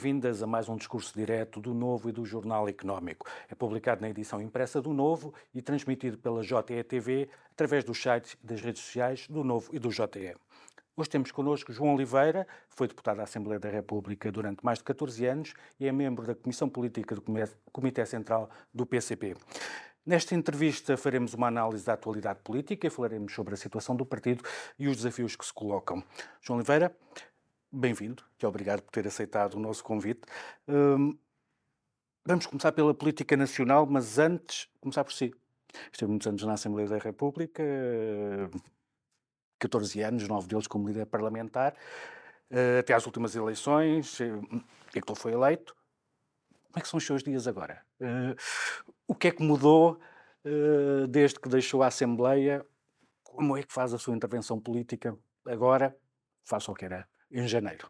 boas-vindas a mais um discurso direto do Novo e do Jornal Económico. É publicado na edição impressa do Novo e transmitido pela JE através dos sites das redes sociais do Novo e do JE. Hoje temos connosco João Oliveira, foi deputado da Assembleia da República durante mais de 14 anos e é membro da Comissão Política do Comitê Central do PCP. Nesta entrevista faremos uma análise da atualidade política e falaremos sobre a situação do partido e os desafios que se colocam. João Oliveira, bem-vindo e obrigado por ter aceitado o nosso convite. Hum, vamos começar pela política nacional, mas antes, começar por si. Esteve muitos anos na Assembleia da República, 14 anos, 9 deles como líder parlamentar, eh, até às últimas eleições, e eh, que foi eleito. Como é que são os seus dias agora? Eh, o que é que mudou desde que deixou a Assembleia? Como é que faz a sua intervenção política agora, face ao que era em janeiro?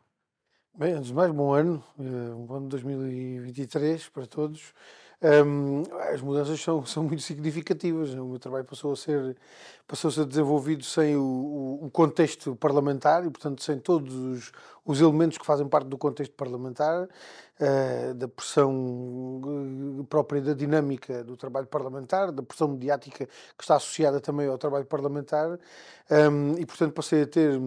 Bem, antes de mais, bom ano, um bom ano de 2023 para todos. Um, as mudanças são, são muito significativas. O meu trabalho passou a ser, passou a ser desenvolvido sem o, o, contexto parlamentar e, portanto, sem todos os, os elementos que fazem parte do contexto parlamentar, uh, da pressão eh, própria da dinâmica do trabalho parlamentar, da pressão mediática que está associada também ao trabalho parlamentar, um, e, portanto, passei a ter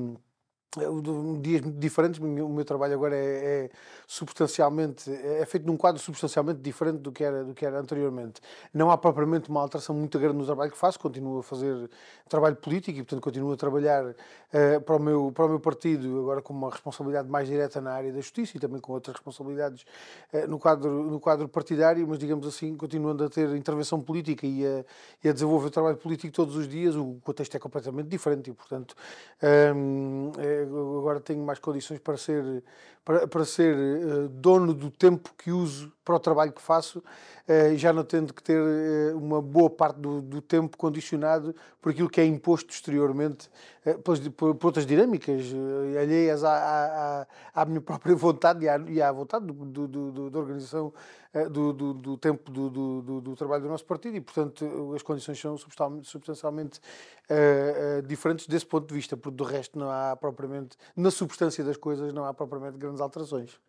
dias diferentes, o meu trabalho agora é, é, substancialmente, é feito num quadro substancialmente diferente do que, era, do que era anteriormente. Não há propriamente uma alteração muito grande no trabalho que faço, continuo a fazer trabalho político e, portanto, continuo a trabalhar uh, para, o meu, para o meu partido, agora com uma responsabilidade mais direta na área da justiça e também com outras responsabilidades uh, no, quadro, no quadro partidário, mas, digamos assim, continuando a ter intervenção política e a, e a desenvolver o trabalho político todos os dias, o contexto é completamente diferente e, portanto, um, ehm, é, agora tenho mais condições para ser, para, para ser uh, dono do tempo que uso para o trabalho que faço, uh, já não tendo que ter uh, uma boa parte do, do, tempo condicionado por aquilo que é imposto exteriormente, por, por, outras dinâmicas alheias à, à, à, minha própria vontade e à, e à vontade do, do, da organização do, do, do, tempo do, do, trabalho do nosso partido e, portanto, as condições são substancialmente uh, uh, diferentes desse ponto de vista, porque do resto não há propriamente, na substância das coisas, não há propriamente grandes alterações.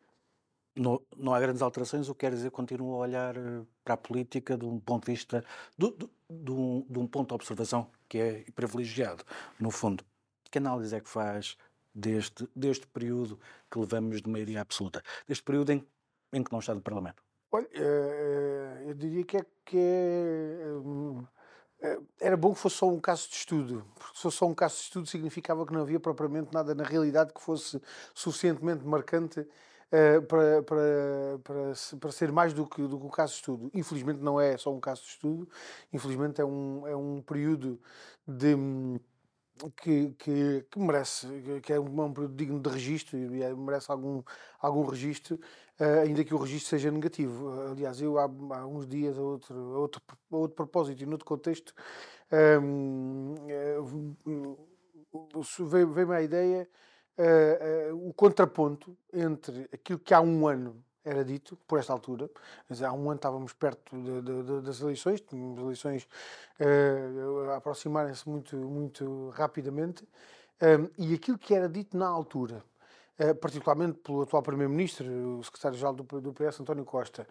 Não, não há grandes alterações, o que quer dizer continuo a olhar eh, para a política de um ponto de vista, de, um, de um ponto de observação que é privilegiado, no fundo. Que análise é que faz deste, deste período que levamos de maioria absoluta? Deste período em, em que não está no Parlamento? Olha, eh, eu diria que é, que é, hum, é, era bom que fosse só um caso de estudo, porque se fosse só um caso de estudo significava que não havia propriamente nada na realidade que fosse suficientemente marcante uh, para, para, para, para, ser mais do que, do que um caso de estudo. Infelizmente não é só um caso de estudo, infelizmente é um, é um período de que, que, que, merece, que é um, período digno de registro e é, merece algum, algum registro, uh, ainda que o registro seja negativo. Aliás, eu há, há uns dias, a outro, a outro, a outro propósito e noutro contexto, uh, veio-me a ideia o contraponto entre aquilo que há um ano era dito, por esta altura. Há um ano estávamos perto de, de, de, das eleições, tínhamos eleições uh, aproximarem-se muito, muito rapidamente, um, eh, e aquilo que era dito na altura particularmente pelo atual Primeiro-Ministro, o Secretário-Geral do PS, António Costa,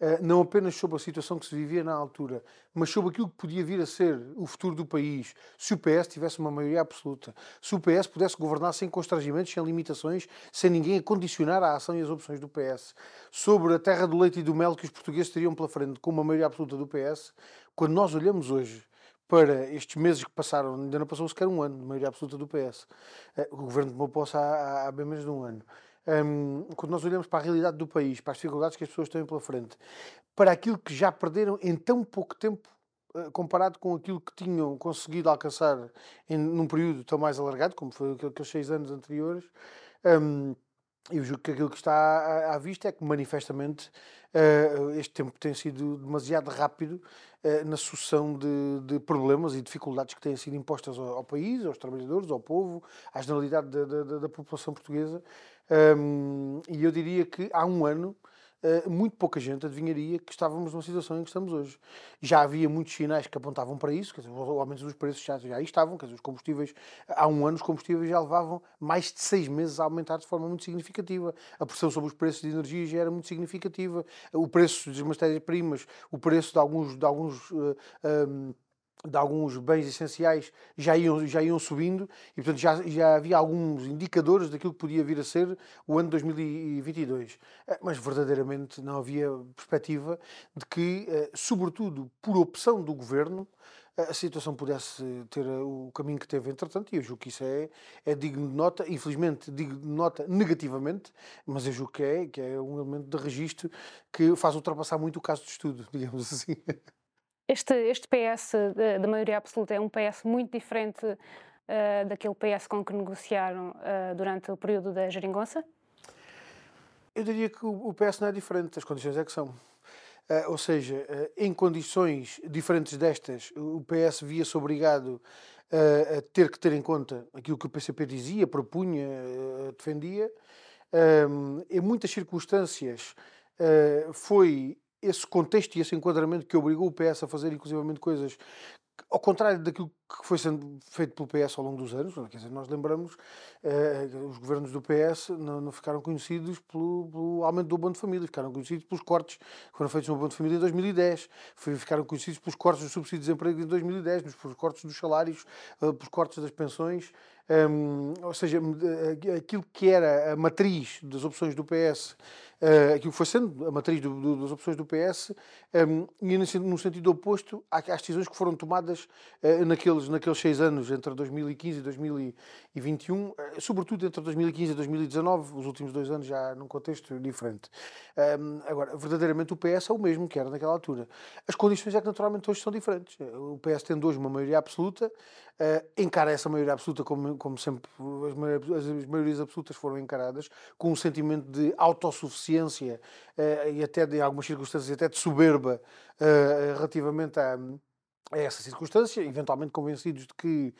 eh, não apenas sobre a situação que se vivia na altura, mas sobre aquilo que podia vir a ser o futuro do país. Se o PS tivesse uma maioria absoluta, se o PS pudesse governar sem constrangimentos, sem limitações, sem ninguém a condicionar a ação e as opções do PS, sobre a terra do leite e do mel que os portugueses teriam pela frente com uma maioria absoluta do PS, quando nós olhamos hoje para estes meses que passaram, ainda não passou sequer um ano, de maioria absoluta do PS. Eh, o governo tomou posse há, há bem menos de um ano. Um, quando nós olhamos para a realidade do país, para as dificuldades que as pessoas têm pela frente, para aquilo que já perderam em tão pouco tempo, uh, comparado com aquilo que tinham conseguido alcançar em, num período tão mais alargado, como foi aqueles seis anos anteriores, um, eu julgo que aquilo que está à, vista é que, manifestamente, uh, este tempo tem sido demasiado rápido uh, na sucessão de, de, problemas e dificuldades que têm sido impostas ao, ao, país, aos trabalhadores, ao povo, à generalidade da, da, da população portuguesa. E eu diria que há um ano uh, muito pouca gente adivinharia que estávamos numa situação em que estamos hoje. Já havia muitos sinais que apontavam para isso, quer dizer, o aumento dos preços já, já aí estavam, quer dizer, os combustíveis, há um ano os combustíveis já levavam mais de seis meses a aumentar de forma muito significativa. A pressão sobre os preços de energia já era muito significativa. O preço das matérias-primas, o preço de alguns, de alguns uh, um, de alguns bens essenciais já iam, já iam subindo e, portanto, já, já havia alguns indicadores daquilo que podia vir a ser o ano 2022. Eh, mas, verdadeiramente, não havia perspectiva de que, eh, sobretudo por opção do governo, a situação pudesse ter o caminho que teve, entretanto, e eu julgo que isso é, é digno de nota, infelizmente digno de nota negativamente, mas eu julgo que é, que é um elemento de registro que faz ultrapassar muito o caso de estudo, digamos assim. Este, este PS da maioria absoluta é um PS muito diferente uh, daquele PS com que negociaram uh, durante o período da geringonça? Eu diria que o, PS não é diferente, as condições é que são. Uh, ou seja, em condições diferentes destas, o PS via-se obrigado a ter que ter em conta aquilo que o PCP dizia, propunha, defendia. em muitas circunstâncias foi esse contexto e esse enquadramento que obrigou o PS a fazer inclusivamente coisas ao contrário daquilo que foi sendo feito pelo PS ao longo dos anos, quer dizer, nós lembramos, eh, os governos do PS não, não ficaram conhecidos pelo, pelo, aumento do abono de família, ficaram conhecidos pelos cortes que foram feitos no abono de família em 2010, ficaram conhecidos pelos cortes dos subsídios de desemprego em 2010, pelos cortes dos salários, eh, pelos cortes das pensões, um, ou seja, eh, aquilo que era a matriz das opções do PS, uh, aquilo que foi sendo a matriz do, do, das opções do PS, um, ia no sentido oposto às decisões que foram tomadas uh, naqueles, seis anos, entre 2015 e 2021, uh, sobretudo entre 2015 e 2019, os últimos dois anos já num contexto diferente. Um, agora, verdadeiramente o PS é o mesmo que era naquela altura. As condições é que naturalmente hoje são diferentes. O PS tendo hoje uma maioria absoluta, encara essa maioria absoluta como como sempre as, as maiorias absolutas foram encaradas, com um sentimento de autossuficiência uh, e até de algumas circunstâncias até de soberba uh, relativamente a, a essa circunstância, eventualmente convencidos de que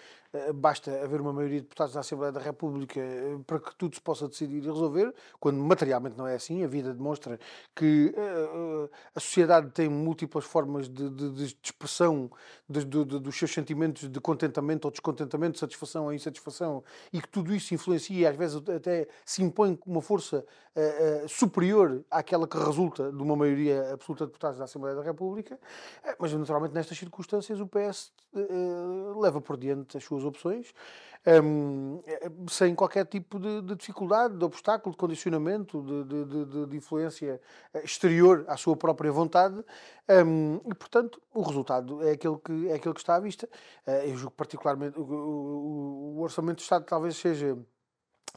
basta haver uma maioria de deputados na Assembleia da República uh, para que tudo se possa decidir e resolver, quando materialmente não é assim. A vida demonstra que uh, a sociedade tem múltiplas formas de, de, de expressão de, dos seus sentimentos de contentamento ou descontentamento, de satisfação ou insatisfação, e que tudo isso influencia e às vezes até se impõe com uma força superior àquela que resulta de uma maioria absoluta de deputados da Assembleia da República. mas naturalmente nestas circunstâncias o PS leva por diante as suas opções, um, sem qualquer tipo de, de, dificuldade, de obstáculo, de condicionamento, de, de, de, influência exterior à sua própria vontade, um, e portanto o resultado é aquele que, é aquele que está à vista. Uh, eu julgo particularmente o, o, o Orçamento do Estado talvez seja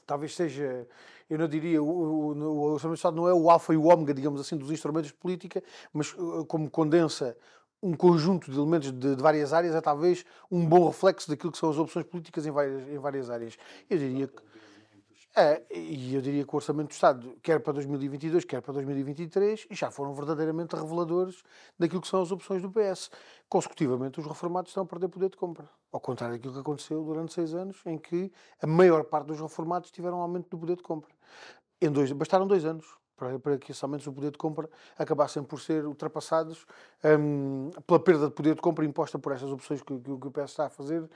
talvez seja, eu não diria, o, o, Orçamento do Estado não é o alfa e o ômega, digamos assim, dos instrumentos de política, mas como condensa um conjunto de elementos de, de, várias áreas é talvez um bom reflexo daquilo que são as opções políticas em várias, em várias áreas. Eu diria que. É, e eu diria que o Orçamento do Estado, quer para 2022, quer para 2023, já foram verdadeiramente reveladores daquilo que são as opções do PS. Consecutivamente, os reformados estão a perder poder de compra. Ao contrário daquilo que aconteceu durante seis anos, em que a maior parte dos reformados tiveram um aumento do poder de compra. Dois, bastaram dois anos para, para que esses aumentos do poder de compra acabassem por ser ultrapassados um, pela perda de poder de compra imposta por estas opções que, que, que o PS está a fazer, uh,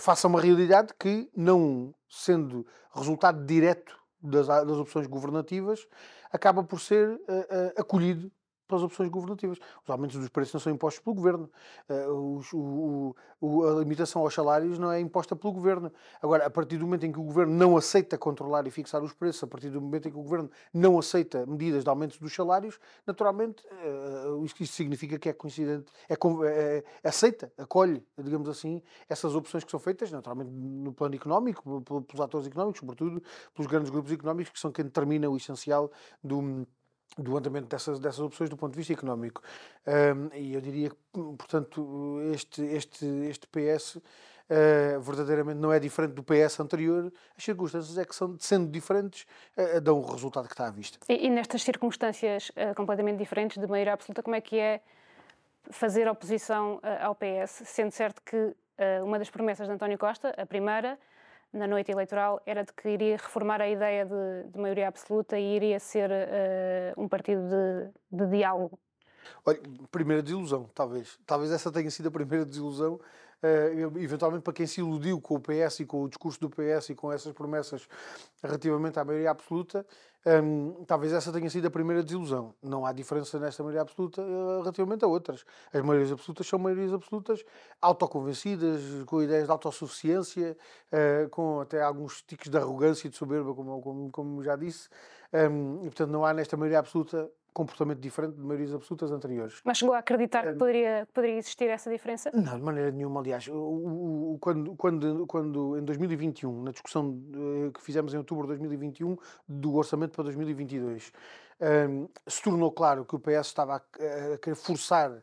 faça uma realidade que, não sendo resultado direto das, das opções governativas, acaba por ser uh, uh, acolhido pelas opções governativas. Os aumentos dos preços não são impostos pelo governo. Uh, o, o, a limitação aos salários não é imposta pelo governo. Agora, a partir do momento em que o governo não aceita controlar e fixar os preços, a partir do momento em que o governo não aceita medidas de aumento dos salários, naturalmente, uh, isto, isto significa que é coincidente, é, é, é, aceita, acolhe, digamos assim, essas opções que são feitas, naturalmente, no plano económico, pelos atores económicos, sobretudo pelos grandes grupos económicos, que são quem determina o essencial do do andamento dessas, dessas opções do ponto de vista económico. Um, e eu diria que, portanto, este, este, este PS uh, ah, verdadeiramente não é diferente do PS anterior. As circunstâncias é que, são, sendo diferentes, uh, dão o resultado que está à vista. E, e nestas circunstâncias uh, completamente diferentes, de maneira absoluta, como é que é fazer oposição ao PS, sendo certo que uma das promessas de António Costa, a primeira, na noite eleitoral era de que iria reformar a ideia de, de maioria absoluta e iria ser uh, um partido de, de diálogo. Olha, primeira desilusão, talvez. Talvez essa tenha sido a primeira desilusão uh, eventualmente para quem se iludiu com o PS e com o discurso do PS e com essas promessas relativamente à maioria absoluta, um, talvez essa tenha sido a primeira desilusão. Não há diferença nesta maioria absoluta uh, relativamente a outras. As maiorias absolutas são maiorias absolutas autoconvencidas, com ideias de autossuficiência, uh, com até alguns tiques de arrogância e de soberba, como, como, como já disse. Um, e, portanto, não há nesta maioria absoluta comportamento diferente de maiorias absolutas anteriores. Mas chegou a acreditar que poderia, poderia existir essa diferença? Não, de maneira nenhuma. Aliás, quando, quando, quando em 2021, na discussão que fizemos em outubro de 2021 do orçamento para 2022, um, se tornou claro que o PS estava a, querer forçar eh,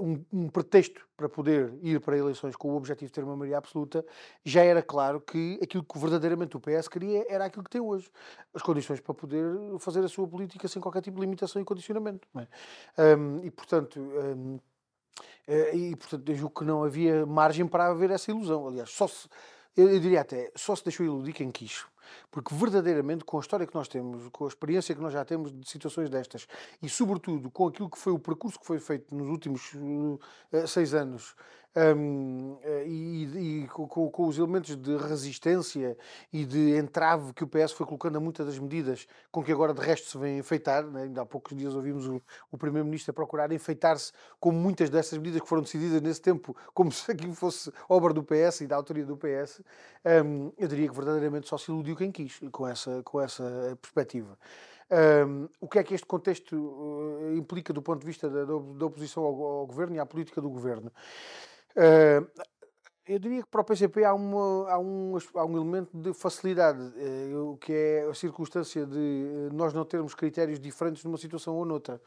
um, um, pretexto para poder ir para eleições com o objetivo de ter uma maioria absoluta, já era claro que aquilo que verdadeiramente o PS queria era aquilo que tem hoje. As condições para poder fazer a sua política sem qualquer tipo de limitação e condicionamento. É? Um, e, portanto. Um, eh, e, portanto, eu julgo que não havia margem para haver essa ilusão. Aliás, só se, eu, eu diria até, só se deixou iludir quem quis. Porque verdadeiramente, com a história que nós temos, com a experiência que nós já temos de situações destas, e sobretudo com aquilo que foi o percurso que foi feito nos últimos uh, seis anos, um, eh, e, e com, com, os elementos de resistência e de entrave que o PS foi colocando a muitas das medidas com que agora de resto se vem enfeitar, né? ainda há poucos dias ouvimos o, o Primeiro-Ministro a procurar enfeitar-se com muitas dessas medidas que foram decididas nesse tempo, como se aquilo fosse obra do PS e da autoria do PS, um, eu diria que verdadeiramente só se iludiu quem quis com essa, com essa perspectiva. Um, o que é que este contexto uh, implica do ponto de vista da, da oposição ao, ao, governo e à política do governo? Uh, eu diria que para o PCP há, uma, há, um, há um elemento de facilidade, uh, que é a circunstância de eh, nós não termos critérios diferentes numa situação ou noutra.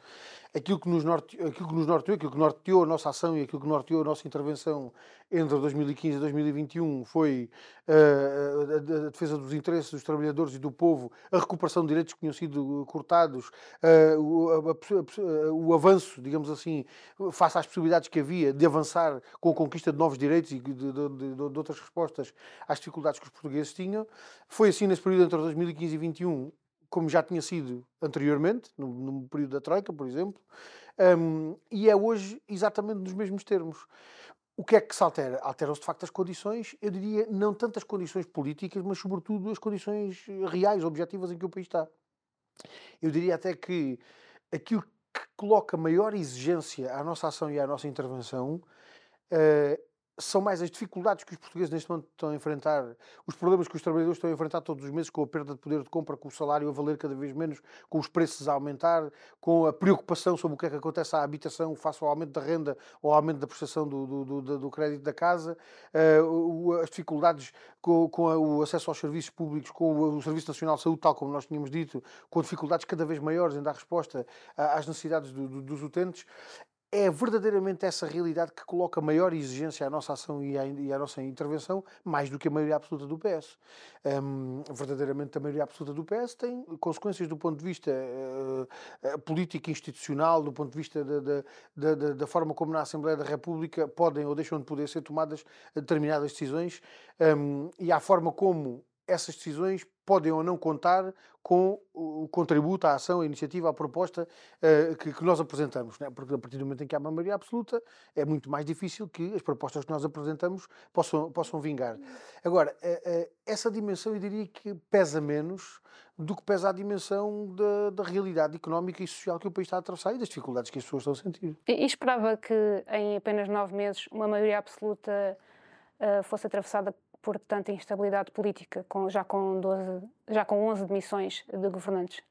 Aquilo que nos, norte, aquilo que nos norteou, aquilo que norteou a nossa ação e aquilo que norteou a nossa intervenção entre 2015 e 2021 foi a, defesa dos interesses dos trabalhadores e do povo, a recuperação de direitos que tinham sido cortados, o, avanço, digamos assim, face às possibilidades que havia de avançar com a conquista de novos direitos e de, de, de, de outras respostas às dificuldades que os portugueses tinham. Foi assim nesse período entre 2015 e 2021 como já tinha sido anteriormente, no, no período da Troika, por exemplo, um, e é hoje exatamente nos mesmos termos. O que é que se altera? Alteram-se de facto as condições, eu diria, não tanto as condições políticas, mas sobretudo as condições reais, objetivas em que o país está. Eu diria até que aquilo que coloca maior exigência à nossa ação e à nossa intervenção uh, são mais as dificuldades que os portugueses neste momento estão a enfrentar, os problemas que os trabalhadores estão a enfrentar todos os meses com a perda de poder de compra, com o salário a valer cada vez menos, com os preços a aumentar, com a preocupação sobre o que é que acontece à habitação face ao aumento da renda ou ao aumento da prestação do, do, do, do crédito da casa, uh, as dificuldades com, com, o acesso aos serviços públicos, com o Serviço Nacional de Saúde, tal como nós tínhamos dito, com dificuldades cada vez maiores em dar resposta às necessidades dos utentes é verdadeiramente essa realidade que coloca maior exigência à nossa ação e à, e à nossa intervenção, mais do que a maioria absoluta do PS. Um, verdadeiramente, a maioria absoluta do PS tem consequências do ponto de vista uh, político institucional, do ponto de vista da, da, forma como na Assembleia da República podem ou deixam de poder ser tomadas determinadas decisões um, e à forma como essas decisões podem ou não contar com o contributo, a ação, a iniciativa, a proposta uh, que, que, nós apresentamos. Né? Porque a partir do momento em que há uma maioria absoluta, é muito mais difícil que as propostas que nós apresentamos possam, possam vingar. Agora, uh, uh, essa dimensão eu diria que pesa menos do que pesa a dimensão da, da, realidade económica e social que o país está a atravessar e das dificuldades que as pessoas estão a sentir. E, e esperava que em apenas nove meses uma maioria absoluta fosse atravessada por tanta instabilidade política, com, já, com 12, já com 11 demissões de governantes?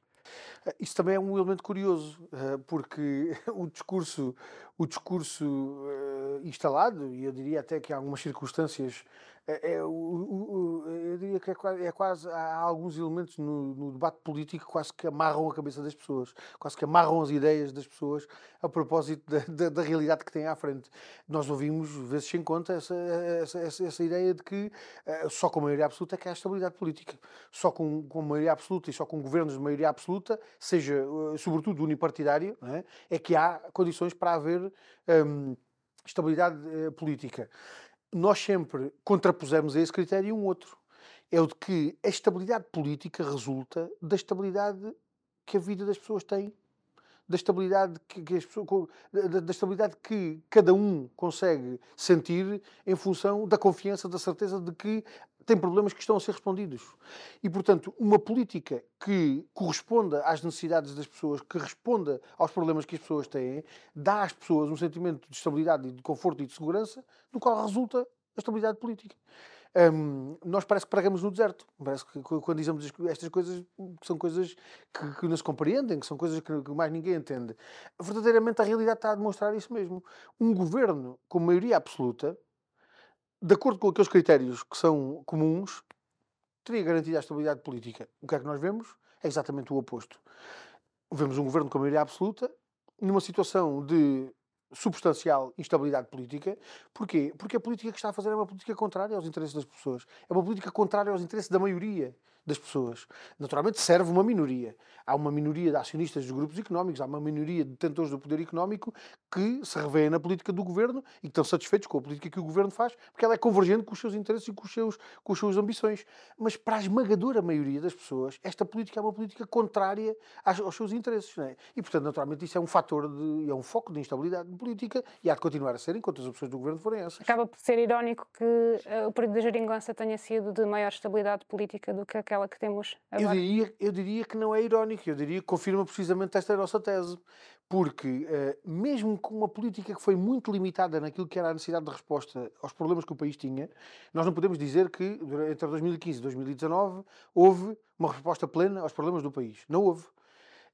Eh, isso também é um elemento curioso, eh, porque o discurso, o discurso eh, instalado, e eu diria até que em algumas circunstâncias é, é, o, o, eu diria que é é quase, há alguns elementos no, no, debate político quase que amarram a cabeça das pessoas, quase que amarram as ideias das pessoas a propósito da, da, da realidade que têm à frente. Nós ouvimos, vezes sem conta, essa, essa, essa, essa ideia de que uh, só com maioria absoluta é que há estabilidade política. Só com, com maioria absoluta e só com governos de maioria absoluta, seja uh, sobretudo unipartidário, é? é? que há condições para haver um, estabilidade uh, política nós sempre contrapusemos a esse critério um outro. é o de que a estabilidade política resulta da estabilidade que a vida das pessoas tem, da estabilidade que, que as pessoas, da, da, estabilidade que cada um consegue sentir em função da confiança, da certeza de que tem problemas que estão a ser respondidos. E, portanto, uma política que corresponda às necessidades das pessoas, que responda aos problemas que as pessoas têm, dá às pessoas um sentimento de estabilidade, de conforto e de segurança, do qual resulta a estabilidade política. Um, nós parece que pregamos no deserto. Parece que quando dizemos estas coisas, que são coisas que, que, não se compreendem, que são coisas que, que, mais ninguém entende. Verdadeiramente a realidade está a demonstrar isso mesmo. Um governo com maioria absoluta, de acordo com aqueles critérios que são comuns, teria garantido a estabilidade política. O que é que nós vemos? É exatamente o oposto. Vemos um governo com maioria absoluta, numa situação de substancial instabilidade política. Porquê? Porque a política que está a fazer é uma política contrária aos interesses das pessoas. É uma política contrária aos interesses da maioria das pessoas. Naturalmente serve uma minoria. Há uma minoria de acionistas dos grupos económicos, há uma minoria de detentores do poder económico que se revêem na política do governo e que estão satisfeitos com a política que o governo faz, porque ela é convergente com os seus interesses e com, os seus, com as suas ambições. Mas para a esmagadora maioria das pessoas, esta política é uma política contrária aos, seus interesses. É? E, portanto, naturalmente, isso é um fator, de, é um foco de instabilidade política e há de continuar a ser enquanto as opções do governo forem essas. Acaba por ser irónico que uh, o período da geringonça tenha sido de maior estabilidade política do que aquela aquela que temos agora? Eu diria, eu diria que não é irónico, eu diria que confirma precisamente esta nossa tese. Porque, uh, mesmo com uma política que foi muito limitada naquilo que era a necessidade de resposta aos problemas que o país tinha, nós não podemos dizer que entre 2015 e 2019 houve uma resposta plena aos problemas do país. Não houve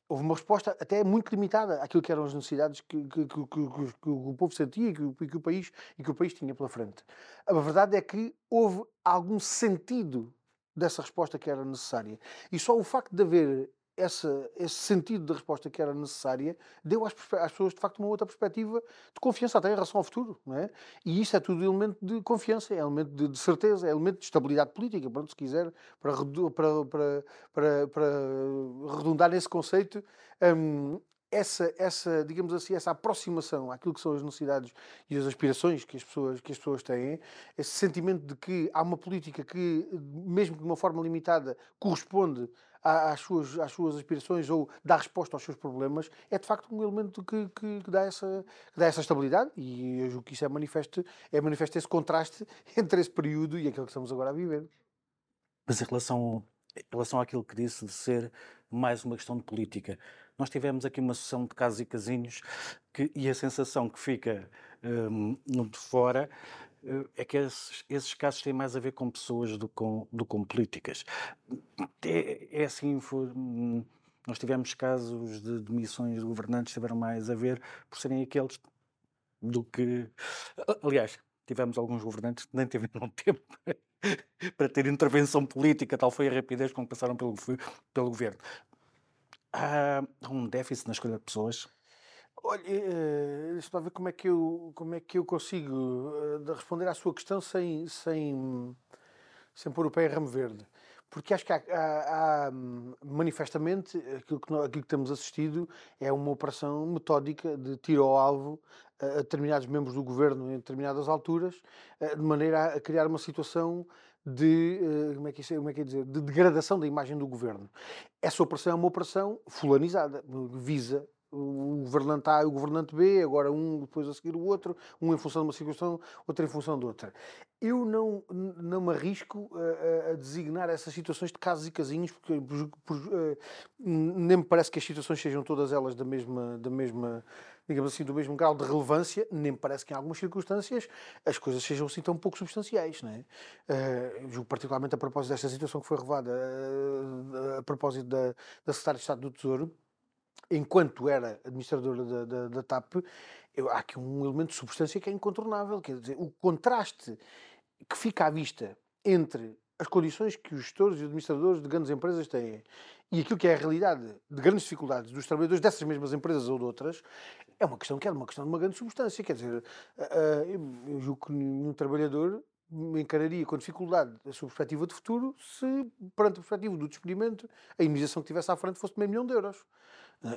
houve uma resposta até muito limitada àquilo que eram as necessidades que, que, que, que o povo sentia e que, o país, e que o país tinha pela frente. A verdade é que houve algum sentido dessa resposta que era necessária. E só o facto de haver essa, esse sentido de resposta que era necessária deu às, às, pessoas, de facto, uma outra perspectiva de confiança até em relação ao futuro. Não é? E isso é tudo elemento de confiança, é elemento de, de certeza, é elemento de estabilidade política, pronto, se quiser, para, para, para, para, redundar nesse conceito. Hum, essa, essa, digamos assim, essa aproximação àquilo que são as necessidades e as aspirações que as pessoas, que as pessoas têm, esse sentimento de que há uma política que, mesmo de uma forma limitada, corresponde às suas, às suas aspirações ou dá resposta aos seus problemas, é de facto um elemento que, que, que dá, essa, que dá essa estabilidade e eu julgo que isso é manifesto, é manifesto esse contraste entre esse período e aquilo que estamos agora a viver. Mas em relação, em relação àquilo que disse de ser mais uma questão de política, nós tivemos aqui uma sessão de casos e casinhos que, e a sensação que fica um, de fora uh, é que esses, esses, casos têm mais a ver com pessoas do que com, do com políticas. É, é assim, foi, hum, nós tivemos casos de demissões de governantes que tiveram mais a ver por serem aqueles do que. Aliás, tivemos alguns governantes que nem tiveram tempo para ter intervenção política, tal foi a rapidez com que passaram pelo, pelo governo há um déficit na escolha de pessoas? Olha, uh, deixa-me ver como é que eu, como é que eu consigo uh, responder à sua questão sem, sem, sem pôr o pé em ramo verde. Porque acho que há, há, há manifestamente aquilo que, aquilo que temos assistido é uma operação metódica de tiro ao alvo a determinados membros do governo em determinadas alturas, de maneira a criar uma situação de, uh, como, é que, como é que é dizer, de degradação da imagem do governo. Essa operação é uma operação fulanizada, visa o governante A e o governante B, agora um depois a seguir o outro, um em função de uma situação, outro em função de outra. Eu não, não me arrisco a, a designar essas situações de casos e casinhos, porque por, por, uh, nem me parece que as situações sejam todas elas da mesma, da mesma digamos assim, do mesmo grau de relevância, nem parece que em algumas circunstâncias as coisas sejam assim tão pouco substanciais. Não é? Uh, julgo particularmente a propósito desta situação que foi revelada uh, a propósito da, da Secretária de Estado do Tesouro, enquanto era administradora da, da, da TAP, eu, há aqui um elemento de substância que é incontornável, quer dizer, o contraste que fica à vista entre as condições que os gestores e administradores de grandes empresas têm e aquilo que é a realidade de grandes dificuldades dos trabalhadores dessas mesmas empresas ou de outras, é uma questão que é uma questão de uma grande substância. Quer dizer, eh, eh, eu julgo que nenhum trabalhador encararia com dificuldade a sua perspectiva de futuro se, perante a perspectiva do despedimento, a indenização que tivesse à frente fosse de meio milhão de euros.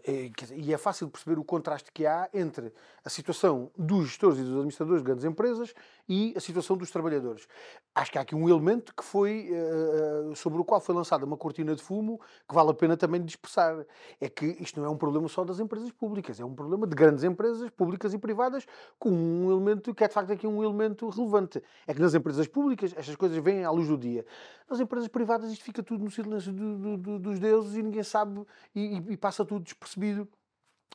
Eh, e é fácil perceber o contraste que há entre a situação dos gestores e dos administradores de grandes empresas e a situação dos trabalhadores. Acho que há aqui um elemento que foi uh, sobre o qual foi lançada uma cortina de fumo que vale a pena também dispersar. É que isto não é um problema só das empresas públicas, é um problema de grandes empresas públicas e privadas com um elemento que é de facto aqui um elemento relevante. É que nas empresas públicas estas coisas vêm à luz do dia. Nas empresas privadas isto fica tudo no silêncio do, do, do, dos deuses e ninguém sabe e, e passa tudo despercebido.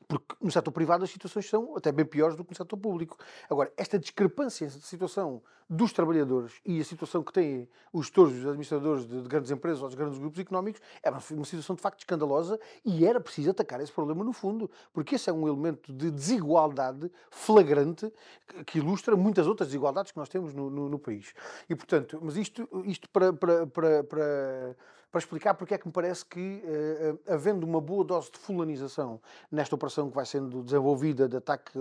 Porque no setor privado as situações são até bem piores do que no setor público. Agora, esta discrepância de situação dos trabalhadores e a situação que têm os gestores, os administradores de, grandes empresas ou dos grandes grupos económicos é uma situação de facto escandalosa e era preciso atacar esse problema no fundo, porque esse é um elemento de desigualdade flagrante que ilustra muitas outras desigualdades que nós temos no, no, no país. E portanto, mas isto, isto para, para, para, para para explicar porque é que me parece que, uh, havendo uma boa dose de fulanização nesta operação que vai sendo desenvolvida de ataque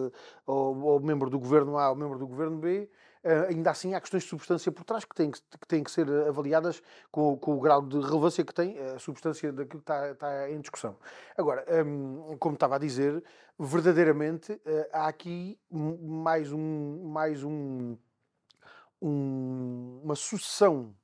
ao, ao membro do governo A ao membro do governo B, Uh, ainda assim há questões de substância por trás que têm que, que, têm que ser avaliadas com, com, o grau de relevância que tem a substância daquilo que está, está em discussão. Agora, um, como estava a dizer, verdadeiramente uh, há aqui mais, um, mais um, um, uma sucessão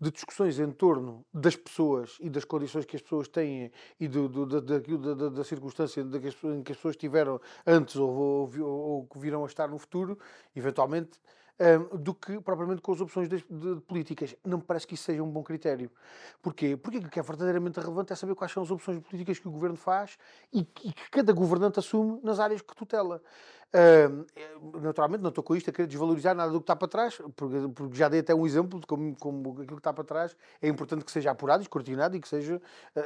de discussões em torno das pessoas e das condições que as pessoas têm e do, do, da, da, da, circunstância em que, as, pessoas tiveram antes ou, ou, ou, que virão a estar no futuro, eventualmente, um, do que propriamente com as opções de, de, de, políticas. Não me parece que isso seja um bom critério. Porquê? Porque o que é verdadeiramente relevante é saber quais são as opções políticas que o governo faz e, e que cada governante assume nas áreas que tutela. Uh, naturalmente, não estou com isto a querer desvalorizar nada do que está para trás, porque, porque já dei até um exemplo de como, como, aquilo que está para trás é importante que seja apurado, escrutinado e que sejam uh,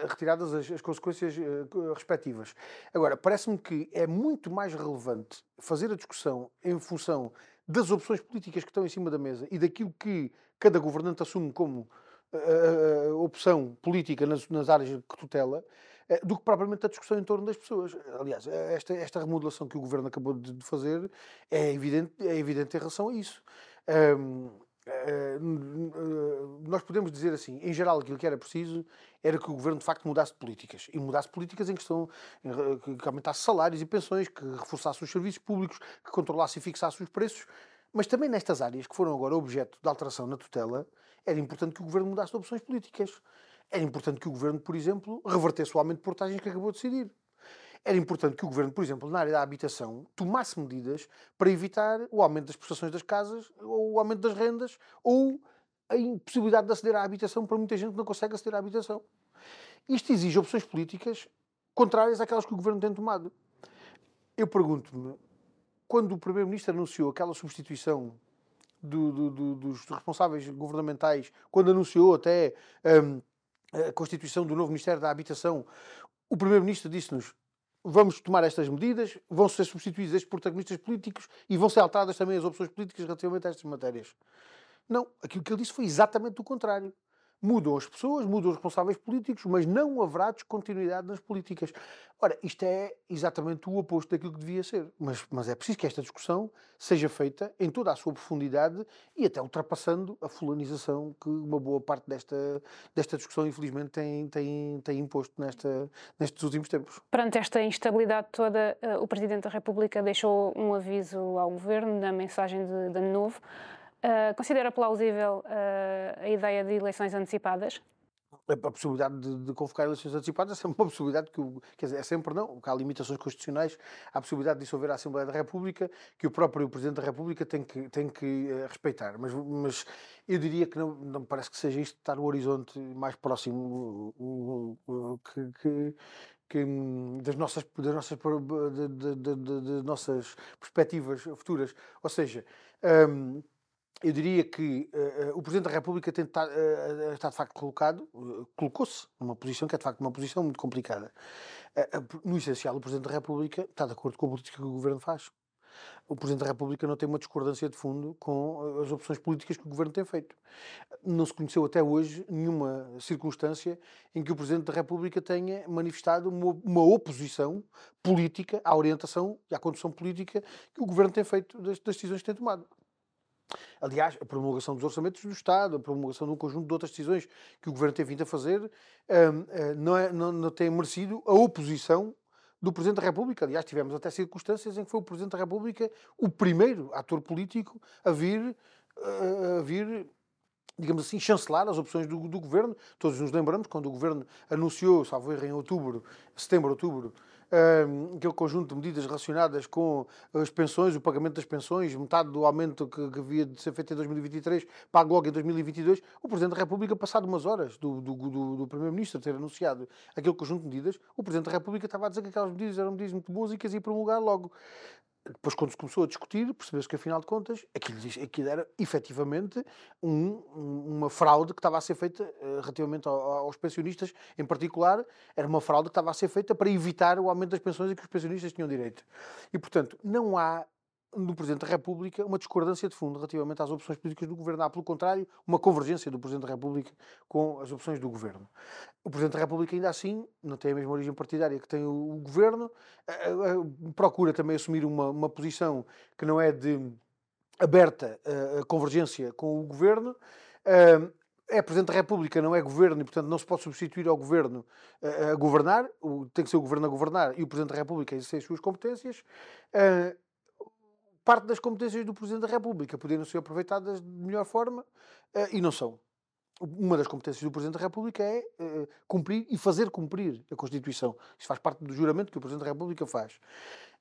retiradas as, as consequências uh, respectivas. Agora, parece-me que é muito mais relevante fazer a discussão em função das opções políticas que estão em cima da mesa e daquilo que cada governante assume como uh, opção política nas, nas, áreas que tutela, uh, do que propriamente a discussão em torno das pessoas. Aliás, esta, esta remodelação que o governo acabou de, de fazer é evidente, é evidente em relação a isso. Um, nós podemos dizer assim, em geral, aquilo que era preciso era que o governo de facto mudasse políticas. E mudasse políticas em questão que aumentasse salários e pensões, que reforçasse os serviços públicos, que controlasse e fixasse os preços, mas também nestas áreas que foram agora objeto de alteração na tutela, era importante que o governo mudasse de opções políticas. Era importante que o governo, por exemplo, revertesse o aumento de portagens que acabou de decidir era importante que o governo, por exemplo, na área da habitação, tomasse medidas para evitar o aumento das prestações das casas, ou o aumento das rendas, ou a impossibilidade de aceder à habitação para muita gente que não consegue aceder à habitação. Isto exige opções políticas contrárias àquelas que o governo tem tomado. Eu pergunto-me, quando o Primeiro-Ministro anunciou aquela substituição do, do, do, dos responsáveis governamentais, quando anunciou até um, a constituição do novo Ministério da Habitação, o Primeiro-Ministro disse-nos: vamos tomar estas medidas, vão ser substituídos estes protagonistas políticos e vão ser alteradas também as opções políticas relativamente a estas matérias. Não, aquilo que ele disse foi exatamente o contrário. Mudam as pessoas, mudam os responsáveis políticos, mas não haverá descontinuidade nas políticas. Ora, isto é exatamente o oposto daquilo que devia ser. Mas, mas é preciso que esta discussão seja feita em toda a sua profundidade e até ultrapassando a fulanização que uma boa parte desta, desta discussão, infelizmente, tem, tem, tem imposto nesta, nestes últimos tempos. Perante esta instabilidade toda, eh, o Presidente da República deixou um aviso ao Governo na mensagem de, de ano novo. Uh, considera plausível uh, a ideia de eleições antecipadas? A possibilidade de, de, convocar eleições antecipadas é uma possibilidade que, quer dizer, é sempre não, que há limitações constitucionais, há a possibilidade de dissolver a Assembleia da República, que o próprio Presidente da República tem que, tem que uh, respeitar. Mas, mas eu diria que não, não parece que seja isto estar no horizonte mais próximo que, que que, das, nossas, das, nossas, de, de, de, de, nossas perspectivas futuras. Ou seja, um, eu diria que uh, o Presidente da República tem está, uh, está de facto colocado, uh, colocou-se numa posição que é de facto uma posição muito complicada. no essencial, o Presidente da República está de acordo com a política que o Governo faz. O Presidente da República não tem uma discordância de fundo com as opções políticas que o Governo tem feito. Não se conheceu até hoje nenhuma circunstância em que o Presidente da República tenha manifestado uma, uma oposição política à orientação e à condução política que o Governo tem feito das, das decisões que tem tomado. Aliás, a promulgação dos orçamentos do Estado, a promulgação de um conjunto de outras decisões que o Governo tem vindo a fazer, um, uh, não, é, não, não tem merecido a oposição do Presidente da República. Aliás, tivemos até circunstâncias em que foi o Presidente da República o primeiro ator político a vir, a vir digamos assim, chancelar as opções do, do, governo. Todos nos lembramos quando o governo anunciou, salvo erro, em outubro, setembro, outubro, aquele conjunto de medidas relacionadas com as pensões, o pagamento das pensões, metade do aumento que, que havia de ser feito em 2023, pago logo em 2022. O Presidente da República, passado umas horas do, do, do, do Primeiro-Ministro ter anunciado aquele conjunto de medidas, o Presidente da República estava a dizer que aquelas medidas eram medidas muito boas e que as ia promulgar logo. Depois, quando se começou a discutir, percebeu-se que, afinal de contas, aquilo, aquilo era efetivamente um, uma fraude que estava a ser feita uh, relativamente ao, aos pensionistas, em particular, era uma fraude que estava a ser feita para evitar o aumento das pensões a que os pensionistas tinham direito. E, portanto, não há no Presidente da República uma discordância de fundo relativamente às opções políticas do Governo. Há, pelo contrário, uma convergência do Presidente da República com as opções do Governo. O Presidente da República, ainda assim, não tem a mesma origem partidária que tem o, Governo, procura também assumir uma, uma posição que não é de aberta convergência com o Governo. é Presidente da República, não é Governo e, portanto, não se pode substituir ao Governo a governar, tem que ser o Governo a governar e o Presidente da República a exercer as suas competências parte das competências do Presidente da República poderiam ser aproveitadas de melhor forma uh, e não são. Uma das competências do Presidente da República é uh, cumprir e fazer cumprir a Constituição. Isso faz parte do juramento que o Presidente da República faz.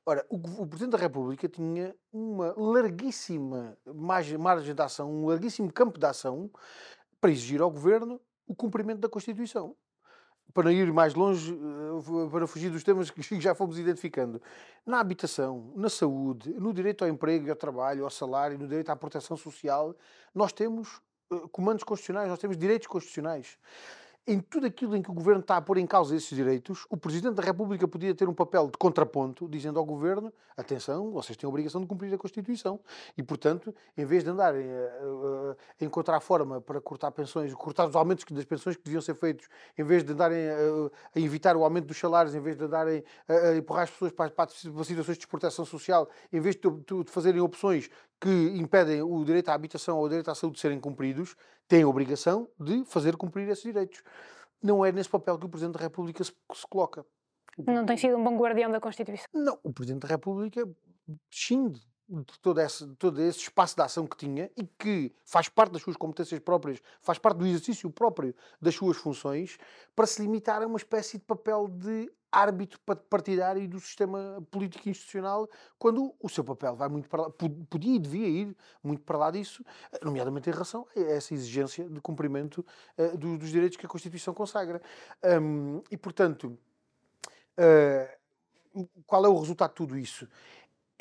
Ora, o, o Presidente da República tinha uma larguíssima margem, margem de ação, um larguíssimo campo de ação para exigir ao Governo o cumprimento da Constituição para ir mais longe, eh, para fugir dos temas que já fomos identificando, na habitação, na saúde, no direito ao emprego e ao trabalho, ao salário, no direito à proteção social, nós temos eh, comandos constitucionais, nós temos direitos constitucionais em tudo aquilo em que o governo está a pôr em causa esses direitos, o Presidente da República podia ter um papel de contraponto, dizendo ao governo: atenção, vocês têm a obrigação de cumprir a Constituição. E, portanto, em vez de andarem a, a encontrar forma para cortar pensões, cortar os aumentos das pensões que deviam ser feitos, em vez de andarem a, a evitar o aumento dos salários, em vez de andarem a, a empurrar as pessoas para, para, situações de exportação social, em vez de, de fazerem opções que impedem o direito à habitação ou o direito à saúde de serem cumpridos, têm a obrigação de fazer cumprir esses direitos. Não é nesse papel que o Presidente da República se, se coloca. Não tem sido um bom guardião da Constituição. Não, o Presidente da República xinde de todo esse, todo esse espaço de ação que tinha e que faz parte das suas competências próprias, faz parte do exercício próprio das suas funções, para se limitar a uma espécie de papel de árbitro partidário do sistema político institucional, quando o seu papel vai muito para lá, podia e devia ir muito para lá disso, nomeadamente em relação a essa exigência de cumprimento uh, do, dos direitos que a Constituição consagra. Um, e, portanto, uh, qual é o resultado de tudo isso?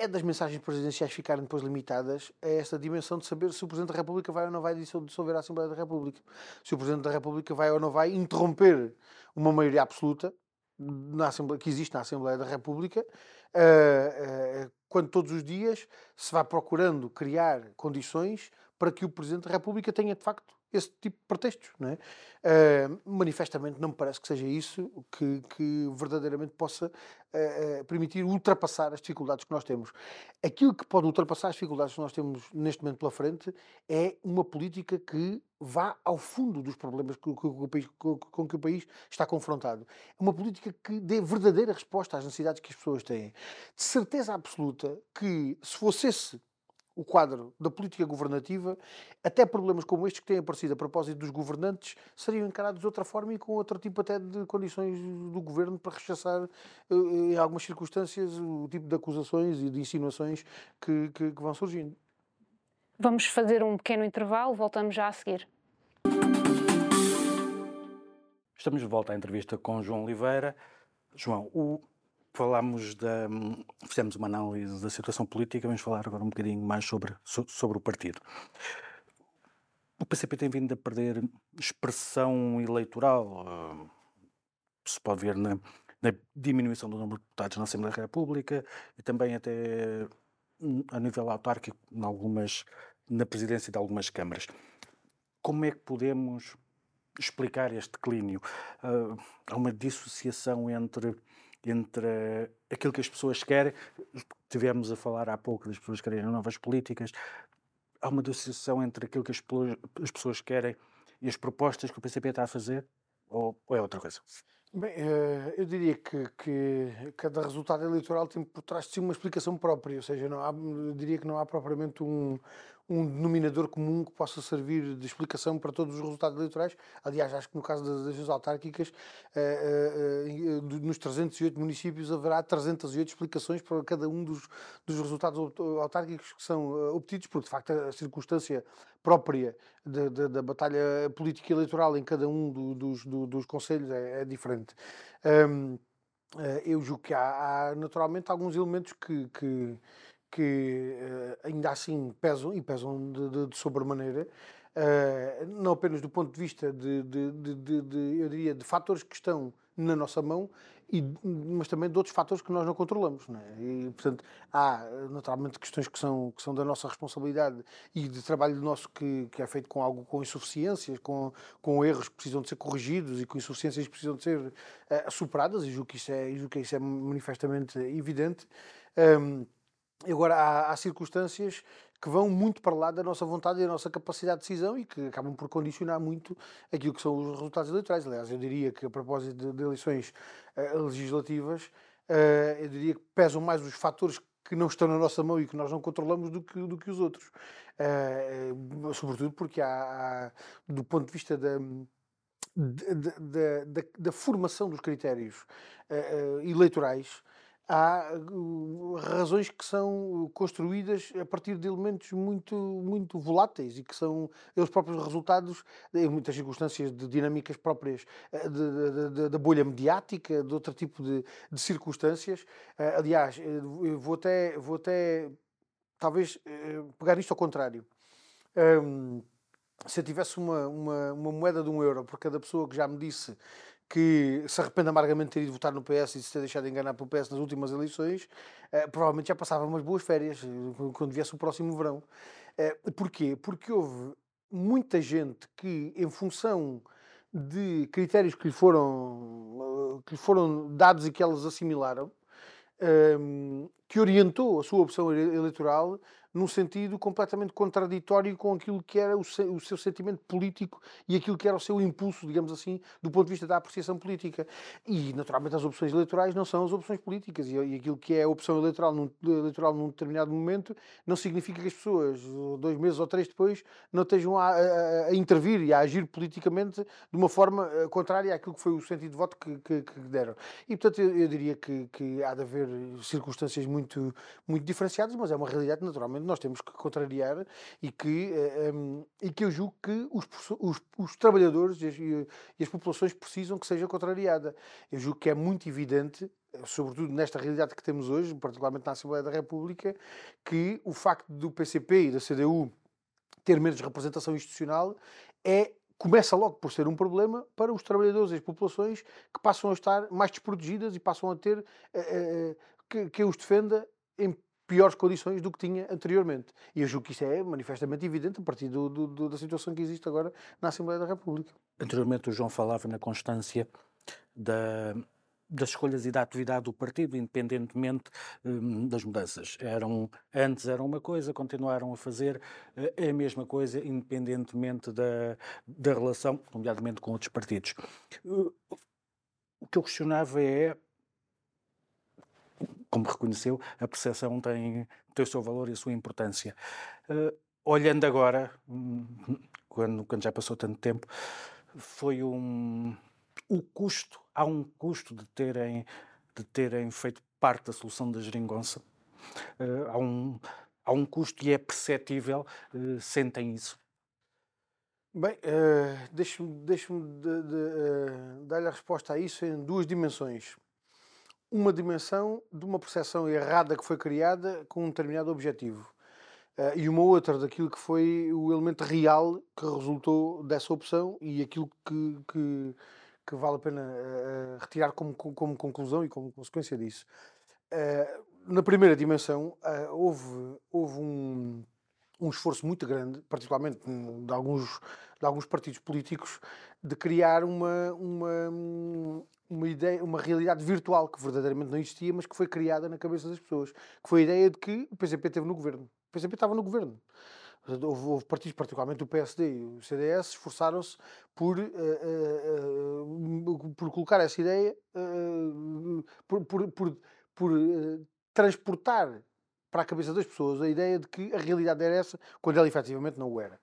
É das mensagens presidenciais ficarem depois limitadas a esta dimensão de saber se o Presidente da República vai ou não vai dissolver a Assembleia da República. Se o Presidente da República vai ou não vai interromper uma maioria absoluta na que existe na Assembleia da República, uh, uh, quando todos os dias se vai procurando criar condições para que o Presidente da República tenha, de facto, esse tipo de pretextos. Não é? Uh, manifestamente não me parece que seja isso que, que verdadeiramente possa uh, permitir ultrapassar as dificuldades que nós temos. Aquilo que pode ultrapassar as dificuldades que nós temos neste momento pela frente é uma política que vá ao fundo dos problemas com que o país está confrontado. É uma política que dê verdadeira resposta às necessidades que as pessoas têm. De certeza absoluta que se fosse esse o quadro da política governativa, até problemas como estes que têm aparecido a propósito dos governantes seriam encarados de outra forma e com outro tipo até de condições do governo para rechaçar, eh, em algumas circunstâncias, o tipo de acusações e de insinuações que, que, que vão surgindo. Vamos fazer um pequeno intervalo, voltamos já a seguir. Estamos de volta à entrevista com João Oliveira. João, o falámos da. fizemos uma análise da situação política, vamos falar agora um bocadinho mais sobre, sobre o partido. O PCP tem vindo a perder expressão eleitoral. Eh, se pode ver na, na diminuição do número de deputados na Assembleia da República e também até hum, a nível autárquico em algumas, na presidência de algumas câmaras. Como é que podemos explicar este declínio? Uh, há uma dissociação entre entre aquilo que as pessoas querem. Tivemos a falar há pouco das pessoas querem novas políticas. Há uma dissociação entre aquilo que as pessoas querem e as propostas que o PCP está a fazer? Ou, ou é outra coisa? Bem, eh, eu diria que, que cada resultado eleitoral tem por trás de si uma explicação própria, ou seja, não há, eu diria que não há propriamente um, um denominador comum que possa servir de explicação para todos os resultados eleitorais. Aliás, acho que no caso das eleições autárquicas, eh, eh, eh, nos 308 municípios haverá 308 explicações para cada um dos, dos resultados autárquicos que são obtidos, porque de facto a circunstância própria da batalha política eleitoral em cada um do, dos, do, dos conselhos é, é diferente. Um, eu julgo que há, há naturalmente alguns elementos que, que que uh, ainda assim pesam, e pesam de, de, de sobremaneira, uh, não apenas do ponto de vista de, de, eu diria, de fatores que estão na nossa mão, e, mas também de outros fatores que nós não controlamos. Não é? E, portanto, há naturalmente questões que são, que são da nossa responsabilidade e de trabalho nosso que, que é feito com algo com insuficiências, com, com erros que precisam de ser corrigidos e com insuficiências que precisam de ser uh, superadas, e julgo que isso é, julgo que isso é manifestamente evidente. Um, Agora, há, há, circunstâncias que vão muito para lá da nossa vontade e da nossa capacidade de decisão e que acabam por condicionar muito aquilo que são os resultados eleitorais. Aliás, eu diria que, a propósito de, de eleições uh, legislativas, uh, eu diria que pesam mais os fatores que não estão na nossa mão e que nós não controlamos do que, do que os outros. Uh, sobretudo porque há, há, do ponto de vista da. Da, da, da, formação dos critérios eleitorais, há uh, razões que são construídas a partir de elementos muito, muito voláteis e que são eles próprios resultados, em muitas circunstâncias, de dinâmicas próprias eh, da bolha mediática, de outro tipo de, de circunstâncias. Uh, aliás, eh, vou até, vou até talvez pegar isto ao contrário. Se eu tivesse uma, uma, uma moeda de um euro por cada pessoa que já me disse que se arrepende amargamente de ter ido votar no PS e se ter deixado de enganar pelo PS nas últimas eleições, eh, provavelmente já passava umas boas férias eh, quando viesse o próximo verão. Eh, porquê? Porque houve muita gente que, em função de critérios que lhe foram, que lhe foram dados e que elas assimilaram, que orientou a sua opção eleitoral num sentido completamente contraditório com aquilo que era o seu, o seu, sentimento político e aquilo que era o seu impulso, digamos assim, do ponto de vista da apreciação política. E, naturalmente, as opções eleitorais não são as opções políticas. E, e aquilo que é a opção eleitoral num, eleitoral num determinado momento não significa que as pessoas, dois meses ou três depois, não estejam a, a, a intervir e a agir politicamente de uma forma eh, contrária àquilo que foi o sentido de voto que, que, que deram. E, portanto, eu, eu diria que, que, há de haver circunstâncias muito, muito diferenciadas, mas é uma realidade, naturalmente, nós temos que contrariar e que, um, eh, e que eu julgo que os, os, os trabalhadores e as, e as, populações precisam que seja contrariada. Eu julgo que é muito evidente, sobretudo nesta realidade que temos hoje, particularmente na Assembleia da República, que o facto do PCP e da CDU ter menos representação institucional é começa logo por ser um problema para os trabalhadores e as populações que passam a estar mais desprotegidas e passam a ter uh, uh, que, que os defenda em piores condições do que tinha anteriormente. E eu julgo que isso é manifestamente evidente a partir do, do, da situação que existe agora na Assembleia da República. Anteriormente o João falava na constância da, das escolhas e da atividade do partido, independentemente hum, das mudanças. Eram, antes eram uma coisa, continuaram a fazer uh, a mesma coisa, independentemente da, da relação, nomeadamente com outros partidos. Uh, o que eu questionava é como reconheceu, a percepção tem, tem o seu valor e a sua importância. Uh, olhando agora, quando, quando já passou tanto tempo, foi um. O custo, há um custo de terem, de terem feito parte da solução da geringonça. Uh, há, um, há um custo e é perceptível, uh, sentem isso. Bem, uh, deixe-me deixe de, de, uh, dar-lhe a resposta a isso em duas dimensões uma dimensão de uma percepção errada que foi criada com um determinado objetivo. Uh, e uma outra daquilo que foi o elemento real que resultou dessa opção e aquilo que, que, que vale a pena uh, retirar como, como conclusão e como consequência disso. Uh, na primeira dimensão, houve, houve um, um esforço muito grande, particularmente de alguns, de alguns partidos políticos, de criar uma, uma, uma ideia, uma realidade virtual que verdadeiramente não existia, mas que foi criada na cabeça das pessoas, que foi a ideia de que o PCP esteve no governo. O PCP estava no governo. Houve, houve, partidos, particularmente o PSD e o CDS, esforçaram-se por, uh, uh, por colocar essa ideia, por, por, por, por transportar para a cabeça das pessoas a ideia de que a realidade era essa, quando ela efetivamente não o era.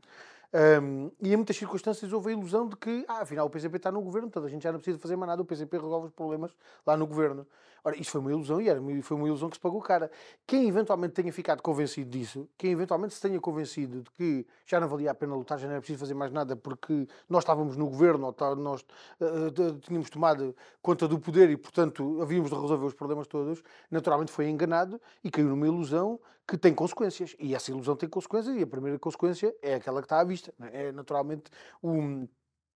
Um, e em muitas circunstâncias houve a ilusão de que, ah, afinal, o PCP está no governo, toda a gente já não precisa fazer mais nada, o PCP resolve os problemas lá no governo. Ora, isso foi uma ilusão e era, foi uma ilusão que se pagou cara. Quem eventualmente tenha ficado convencido disso, quem eventualmente se tenha convencido de que já não valia a pena lutar, já não era preciso fazer mais nada porque nós estávamos no governo, ou nós uh, tínhamos tomado conta do poder e, portanto, havíamos de resolver os problemas todos, naturalmente foi enganado e caiu numa ilusão que tem consequências. E essa ilusão tem consequências e a primeira consequência é aquela que está à vista. É? é naturalmente um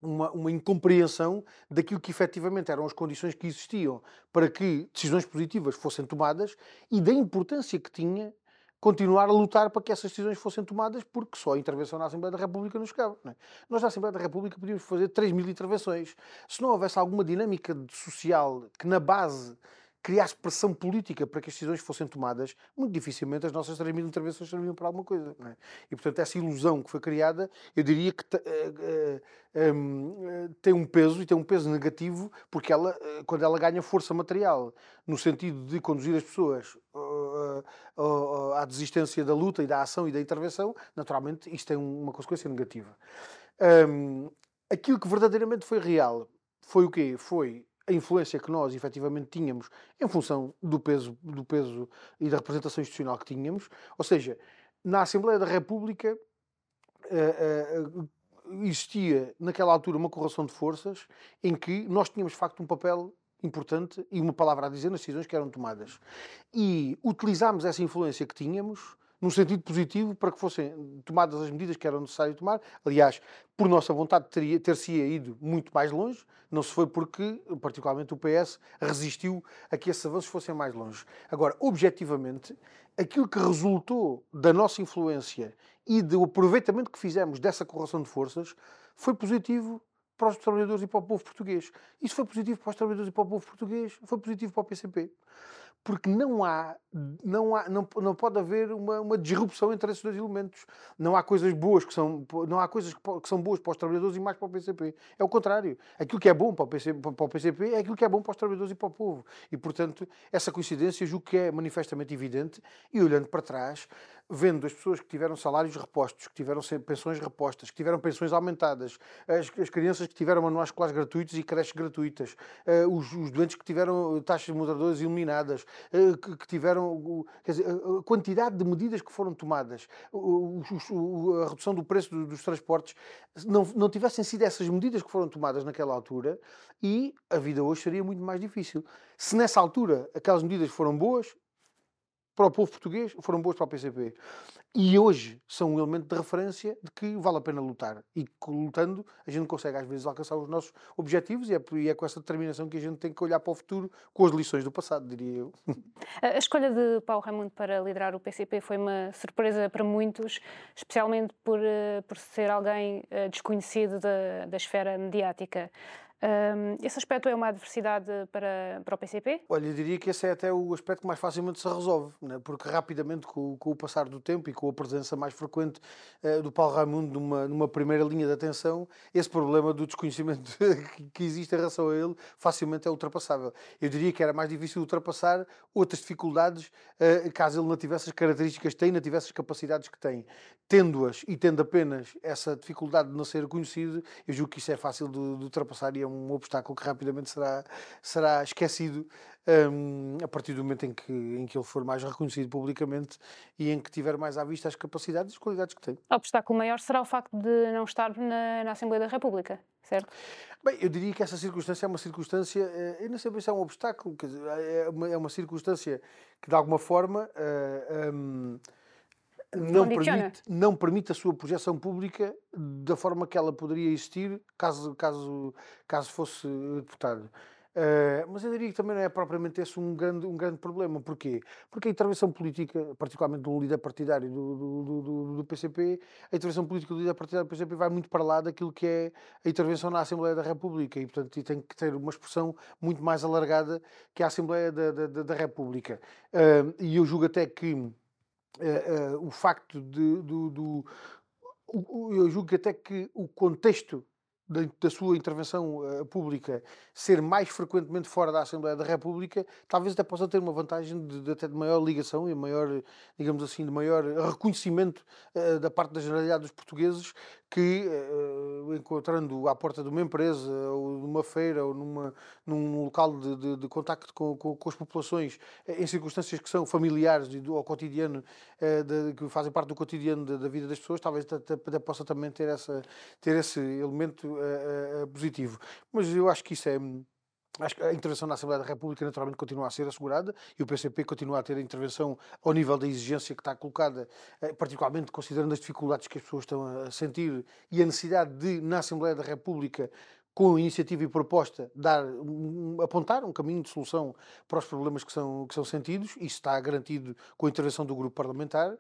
uma, uma, incompreensão daquilo que efetivamente eram as condições que existiam para que decisões positivas fossem tomadas e da importância que tinha continuar a lutar para que essas decisões fossem tomadas, porque só a intervenção na Assembleia da República nos cabe. É? Nós, na Assembleia da República, podíamos fazer 3 mil intervenções. Se não houvesse alguma dinâmica social que, na base, criasse pressão política para que as decisões fossem tomadas, muito dificilmente as nossas 3 mil intervenções serviam para alguma coisa. É? E, portanto, essa ilusão que foi criada, eu diria que uh, uh, um, tem um peso, e tem um peso negativo, porque ela, quando ela ganha força material, no sentido de conduzir as pessoas à desistência da luta e da ação e da intervenção, naturalmente isto tem uma consequência negativa. Um, aquilo que verdadeiramente foi real foi o quê? Foi a influência que nós efetivamente tínhamos em função do peso, do peso e da representação institucional que tínhamos. Ou seja, na Assembleia da República uh, uh, existia naquela altura uma correlação de forças em que nós tínhamos de facto um papel importante e uma palavra a dizer nas decisões que eram tomadas. E utilizámos essa influência que tínhamos num sentido positivo para que fossem tomadas as medidas que eram necessárias tomar. Aliás, por nossa vontade, teria, ter-se ido muito mais longe, não se foi porque, particularmente, o PS resistiu a que esses avanços fossem mais longe. Agora, objetivamente, aquilo que resultou da nossa influência e do aproveitamento que fizemos dessa correlação de forças foi positivo para os trabalhadores e para o povo português. Isso foi positivo para os trabalhadores e para o povo português, foi positivo para o PCP porque não há, não, há não, não pode haver uma, uma disrupção entre esses dois elementos. Não há coisas boas que são, não há coisas que são boas para os trabalhadores e mais para o PCP. É o contrário. Aquilo que é bom para o, PCP, para o PCP é aquilo que é bom para os trabalhadores e para o povo. E, portanto, essa coincidência julgo que é manifestamente evidente e, olhando para trás, vendo as pessoas que tiveram salários repostos, que tiveram pensões repostas, que tiveram pensões aumentadas, as, as crianças que tiveram manuais escolares gratuitos e creches gratuitas, uh, os, os, doentes que tiveram taxas moderadoras eliminadas, uh, que, que, tiveram dizer, a quantidade de medidas que foram tomadas, a redução do preço dos, dos transportes, não, não tivessem sido essas medidas que foram tomadas naquela altura e a vida hoje seria muito mais difícil. Se nessa altura aquelas medidas foram boas, para o povo português, foram boas para o PCP. E hoje são um elemento de referência de que vale a pena lutar. E lutando, a gente consegue às vezes alcançar os nossos objetivos e é, e é com essa determinação que a gente tem que olhar para o futuro com as lições do passado, diria eu. A escolha de Paulo Raimundo para liderar o PCP foi uma surpresa para muitos, especialmente por, eh, por ser alguém eh, desconhecido da, da esfera mediática. Um, esse aspecto é uma adversidade para, para o PCP? Olha, eu diria que esse é até o aspecto que mais facilmente se resolve, né? porque rapidamente, com, com, o passar do tempo e com a presença mais frequente uh, do Paulo Raimundo numa, numa primeira linha de atenção, esse problema do desconhecimento que existe em relação a ele facilmente é ultrapassável. Eu diria que era mais difícil ultrapassar outras dificuldades uh, caso ele não tivesse as características que tem, não tivesse as capacidades que tem. Tendo-as e tendo apenas essa dificuldade de não ser conhecido, eu julgo que isso é fácil de, de ultrapassar e é um um obstáculo que rapidamente será, será esquecido um, a partir do momento em que, em que ele for mais reconhecido publicamente e em que tiver mais à vista as capacidades e as qualidades que tem. O obstáculo maior será o facto de não estar na, na Assembleia da República, certo? Bem, eu diria que essa circunstância é uma circunstância, eh, eu não sei se é um obstáculo, é uma, é uma circunstância que de alguma forma. Uh, um, não permite, não permite a sua projeção pública da forma que ela poderia existir caso, caso, caso fosse deputado. Uh, mas eu diria que também não é propriamente esse um grande, um grande problema. Porquê? Porque a intervenção política, particularmente do líder partidário do, do, do, do, PCP, a intervenção política do líder partidário do PCP vai muito para lá daquilo que é a intervenção na Assembleia da República e, portanto, tem que ter uma expressão muito mais alargada que a Assembleia da, da, da República. Uh, e eu julgo até que uh, o facto de, do, do, eu julgo até que o contexto da, sua intervenção uh, pública ser mais frequentemente fora da Assembleia da República, talvez até possa ter uma vantagem de, de até de maior ligação e maior, digamos assim, de maior reconhecimento uh, da parte da generalidade dos portuguses que, uh, encontrando à porta de uma empresa, ou numa feira, ou numa, num local de, de, de contacto com, com, com, as populações, em circunstâncias que são familiares e do, ao cotidiano, de, que fazem parte do cotidiano da, da vida das pessoas, talvez até, até, possa também ter, essa, ter esse elemento uh, positivo. Mas eu acho que isso é Acho que a intervenção na Assembleia da República naturalmente continua a ser assegurada e o PCP continua a ter a intervenção ao nível da exigência que está colocada, eh, particularmente considerando as dificuldades que as pessoas estão a sentir e a necessidade de, na Assembleia da República, com iniciativa e proposta, dar, apontar um caminho de solução para os problemas que são, que são sentidos. Isso está garantido com a intervenção do grupo parlamentar.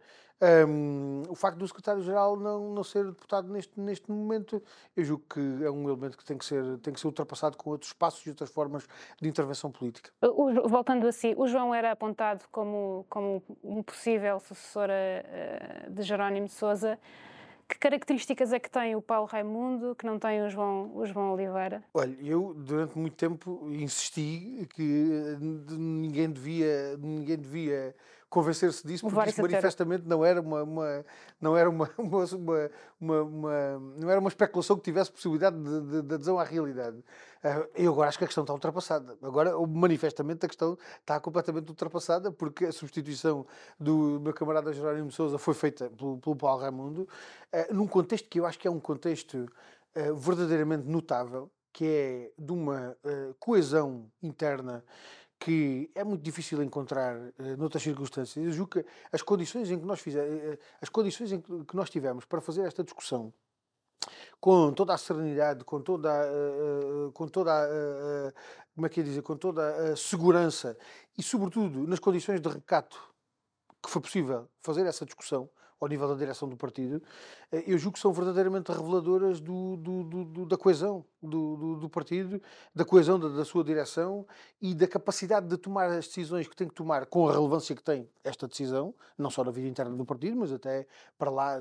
Um, o facto do secretário-geral não, não ser deputado neste, neste momento, eu julgo que é um elemento que tem que ser, tem que ser ultrapassado com outros passos e outras formas de intervenção política. O, voltando a si, o João era apontado como, como um possível sucessor uh, de Jerónimo de Sousa. Que características é que tem o Paulo Raimundo que não tem o João, o João Oliveira? Olha, eu durante muito tempo insisti que eh, ninguém devia, ninguém devia convencer-se disso, porque isso manifestamente não era uma, uma não era uma, uma, uma, não era uma especulação que tivesse possibilidade de, de, de adesão à realidade. Uh, eu agora acho que a questão está ultrapassada. Agora, manifestamente, a questão está completamente ultrapassada, porque a substituição do meu camarada Jerónimo Souza foi feita pelo, pelo Paulo Raimundo, uh, num contexto que eu acho que é um contexto uh, verdadeiramente notável, que é de uma coesão interna que é muito difícil encontrar uh, noutras circunstâncias. Eu julgo que as condições em que nós fizemos, uh, as condições em que nós tivemos para fazer esta discussão com toda a serenidade, com toda, uh, com toda a, como é que dizer, com toda a segurança e sobretudo nas condições de recato que foi possível fazer essa discussão, ao nível da direção do partido, eh, eu julgo que são verdadeiramente reveladoras do, do, do, da coesão do, partido, da coesão da, da, sua direção e da capacidade de tomar as decisões que tem que tomar com a relevância que tem esta decisão, não só na vida interna do partido, mas até para lá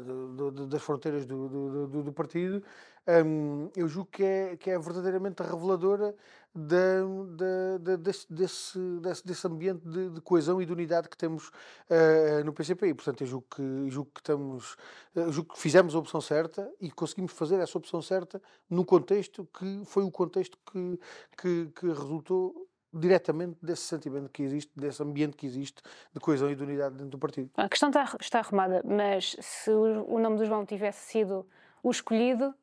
das fronteiras do, partido. Um, eu julgo que é, que é verdadeiramente reveladora desse, desse, desse, ambiente de, de, coesão e de unidade que temos uh, no PCP. E, portanto, eu julgo que, julgo que estamos, uh, julgo que fizemos a opção certa e conseguimos fazer essa opção certa num contexto que foi o contexto que, que, que resultou diretamente desse sentimento que existe, desse ambiente que existe de coesão e de unidade dentro do partido. A questão está, está arrumada, mas se o nome do João tivesse sido o escolhido,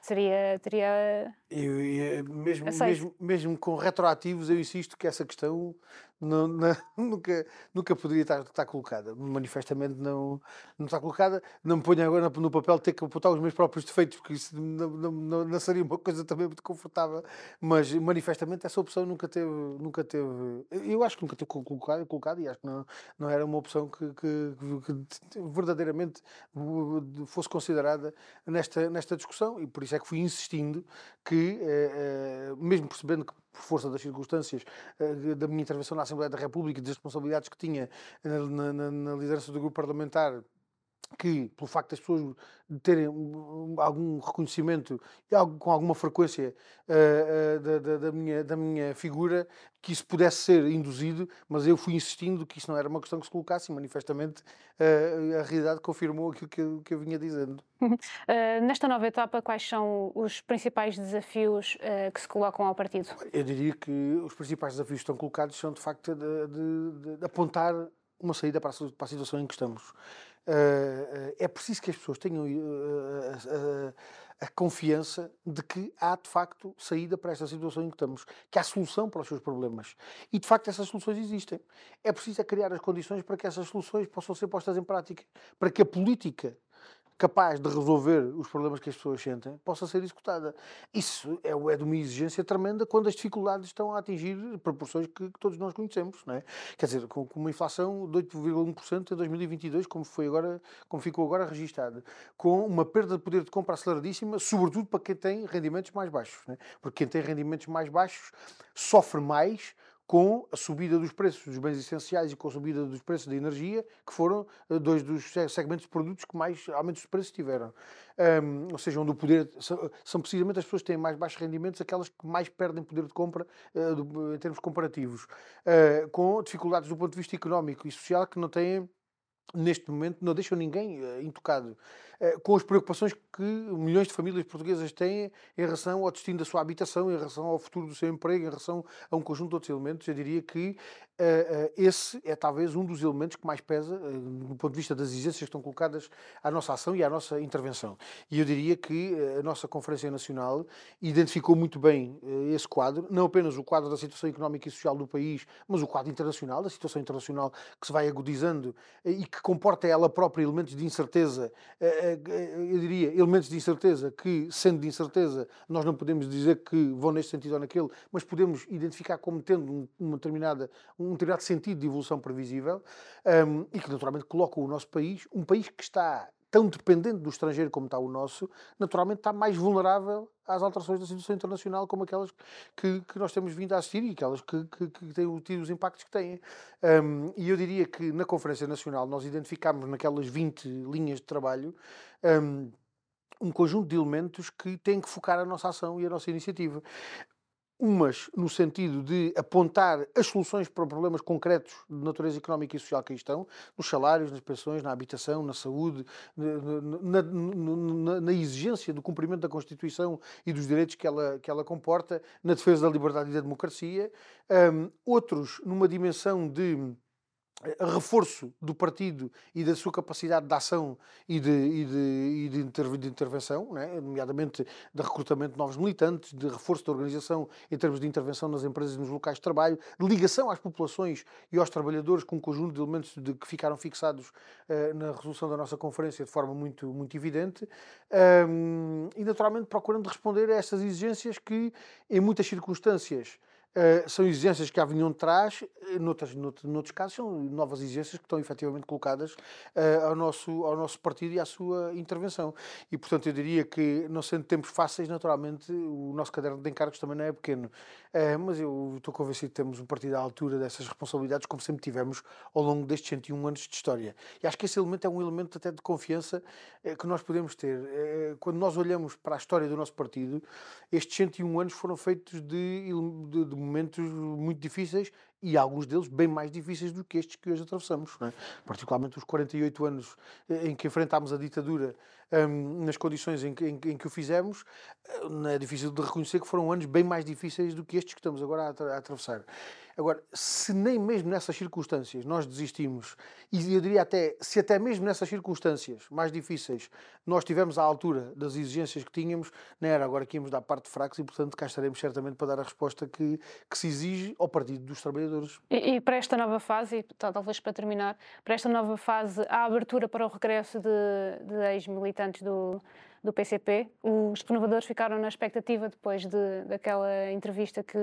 Seria. Teria... Eu, eu, mesmo, mesmo, mesmo com retroativos, eu insisto que essa questão não, não, nunca, nunca poderia estar, estar colocada. Manifestamente não, não está colocada. Não me ponho agora no papel de ter que apontar os meus próprios defeitos, porque isso não, não, não, seria uma coisa também muito confortável. Mas manifestamente essa opção nunca teve. Nunca teve eu acho que nunca teve colocado, colocado e acho que não, não era uma opção que, que, que verdadeiramente fosse considerada nesta, nesta discussão. E por isso é que fui insistindo que, eh, eh, mesmo percebendo que por força das circunstâncias uh, da minha intervenção na Assembleia da República e das responsabilidades que tinha na, na, na liderança do grupo parlamentar, que, pelo facto das pessoas terem algum reconhecimento com alguma frequência uh, uh, da, da, da, minha, da minha figura, que isso pudesse ser induzido, mas eu fui insistindo que isso não era uma questão que se colocasse e manifestamente uh, a realidade confirmou aquilo que eu, que eu vinha dizendo. nesta nova etapa, quais são os principais desafios que se colocam ao partido? Eu diria que os principais desafios que estão colocados são, de facto, de, de, de apontar uma saída para a, para a situação em que estamos. Uh, é preciso que as pessoas tenham uh, a confiança de que há de facto saída para esta situação em que estamos, que há solução para os seus problemas. E de facto essas soluções existem. É preciso é criar as condições para que essas soluções possam ser postas em prática, para que a política capaz de resolver os problemas que as pessoas sentem, possa ser executada. Isso é, é de uma exigência tremenda quando as dificuldades estão a atingir proporções que, que todos nós conhecemos, não é? Quer dizer, com, com uma inflação de 8,1% em 2022, como foi agora, como ficou agora registado, com uma perda de poder de compra aceleradíssima, sobretudo para quem tem rendimentos mais baixos, é? porque quem tem rendimentos mais baixos sofre mais com a subida dos preços dos bens essenciais e com a subida dos preços da energia, que foram uh, dois dos segmentos de produtos que mais aumentos de preços tiveram. Um, ou seja, onde o poder. São, precisamente as pessoas que têm mais baixos rendimentos aquelas que mais perdem poder de compra uh, do, em termos comparativos, uh, com dificuldades do ponto de vista económico e social que não têm neste momento não deixam ninguém uh, intocado. Uh, com as preocupações que milhões de famílias portuguesas têm em relação ao destino da sua habitação, em relação ao futuro do seu emprego, em relação a um conjunto de outros elementos, eu diria que uh, esse é talvez um dos elementos que mais pesa do ponto de vista das exigências que estão colocadas à nossa ação e à nossa intervenção. E eu diria que a nossa Conferência Nacional identificou muito bem esse quadro, não apenas o quadro da situação económica e social do país, mas o quadro internacional, a situação internacional que se vai agudizando e que comporta ela própria elementos de incerteza, eh, eh, eu diria, elementos de incerteza que, sendo de incerteza, nós não podemos dizer que vão neste sentido ou naquele, mas podemos identificar como tendo uma determinada, um determinado sentido de evolução previsível um, e que naturalmente coloca o nosso país, um país que está tão dependente do estrangeiro como está o nosso, naturalmente está mais vulnerável às alterações da situação internacional como aquelas que, que nós temos vindo a assistir e aquelas que, que, que têm tido os impactos que têm. Um, e eu diria que na Conferência Nacional nós identificámos naquelas 20 linhas de trabalho um, um conjunto de elementos que têm que focar a nossa ação e a nossa iniciativa umas no sentido de apontar as soluções para problemas concretos de natureza económica e social que aí estão, nos salários, nas pensões, na habitação, na saúde, na, na, na, exigência do cumprimento da Constituição e dos direitos que ela, que ela comporta, na defesa da liberdade e da democracia. Um, outros numa dimensão de reforço do partido e da sua capacidade de ação e de, e de, e de, de intervenção, né? nomeadamente de recrutamento de novos militantes, de reforço da organização em termos de intervenção nas empresas e nos locais de trabalho, de ligação às populações e aos trabalhadores com um conjunto de elementos de, que ficaram fixados uh, na resolução da nossa conferência de forma muito, muito evidente um, e naturalmente procurando responder a estas exigências que em muitas circunstâncias Uh, são exigências que já vinham de trás, eh, noutras, noutros, noutros casos são novas exigências que estão efetivamente colocadas uh, ao, nosso, ao nosso partido e à sua intervenção. E, portanto, eu diria que, não sendo tempos fáceis, naturalmente, o nosso caderno de encargos também não é pequeno. Uh, mas eu estou convencido que temos um partido à altura dessas responsabilidades, como sempre tivemos ao longo destes 101 anos de história. E acho que esse elemento é um elemento até de confiança que nós podemos ter. quando nós olhamos para a história do nosso partido, estes 101 anos foram feitos de, de, de momentos muito difíceis e alguns deles bem mais difíceis do que estes que hoje atravessamos. É? Particularmente os 48 anos eh, em que enfrentámos a ditadura um, nas condições em que, em, em que, o fizemos, eh, é difícil de reconhecer que foram anos bem mais difíceis do que estes que estamos agora a, a atravessar. Agora, se nem mesmo nessas circunstâncias nós desistimos, e eu diria até, se até mesmo nessas circunstâncias mais difíceis nós estivermos à altura das exigências que tínhamos, não era agora que íamos dar parte de fracos e, portanto, cá estaremos certamente para dar a resposta que, que se exige ao Partido dos Trabalhadores. E, e para esta nova fase, e talvez para terminar, para esta nova fase, há abertura para o regresso de, de ex-militantes do, do PCP. Os renovadores ficaram na expectativa depois de, daquela entrevista que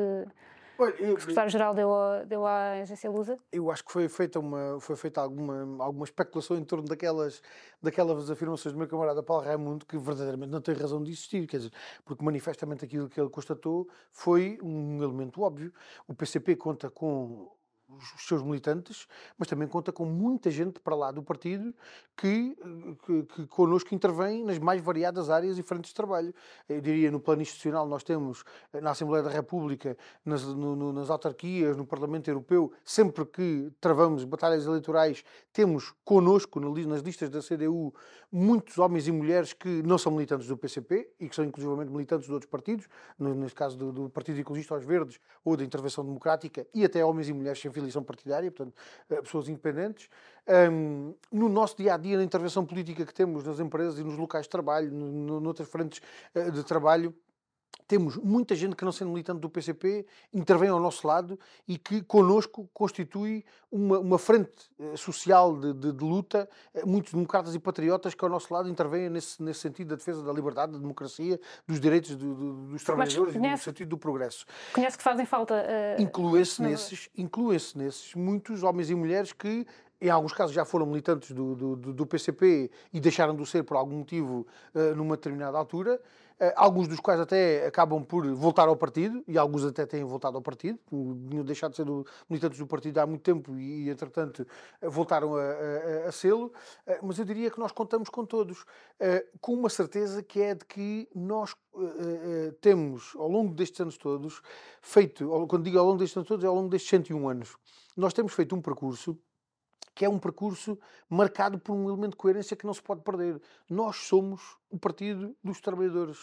Olha, eu, o secretário-geral deu, deu à agência Lusa? Eu acho que foi feita, uma, foi feita alguma, alguma especulação em torno daquelas, daquelas afirmações do meu camarada Paulo Raimundo que verdadeiramente não tem razão de existir, quer dizer, porque manifestamente aquilo que ele constatou foi um elemento óbvio. O PCP conta com os seus militantes, mas também conta com muita gente para lá do partido que, que, que connosco intervém nas mais variadas áreas e frentes de trabalho. Eu diria, no plano institucional nós temos eh, na Assembleia da República, nas, no, no, nas autarquias, no Parlamento Europeu, sempre que travamos batalhas eleitorais, temos connosco nas listas da CDU muitos homens e mulheres que não são militantes do PCP e que são inclusivamente militantes de outros partidos, neste caso do, do Partido Ecologista aos Verdes ou da Intervenção Democrática, e até homens e mulheres sem filiação partidária, portanto, eh, pessoas independentes. Um, no nosso dia a dia, na intervenção política que temos nas empresas e nos locais de trabalho, noutras frentes uh, de trabalho, temos muita gente que não sendo militante do PCP intervém ao nosso lado e que connosco constitui uma, uma frente eh, social de, de, de, luta, eh, muitos democratas e patriotas que ao nosso lado intervêm nesse, nesse sentido da defesa da liberdade, da democracia, dos direitos do, do, dos trabalhadores conhece, e no sentido do progresso. Conhece que fazem falta... Uh, Inclui-se nesses, inclui nesses muitos homens e mulheres que em alguns casos já foram militantes do, do, do PCP e deixaram de ser por algum motivo uh, numa determinada altura. Uh, alguns dos quais até acabam por voltar ao partido, e alguns até têm voltado ao partido, tinham deixado de ser militantes do partido há muito tempo e, entretanto, voltaram a, a, a sê-lo. Uh, mas eu diria que nós contamos com todos, com uma certeza que é de que nós temos, ao longo destes anos todos, feito, quando digo ao longo destes anos todos, é ao longo destes 101 anos, nós temos feito um percurso que é um percurso marcado por um elemento de coerência que não se pode perder. Nós somos o Partido dos Trabalhadores.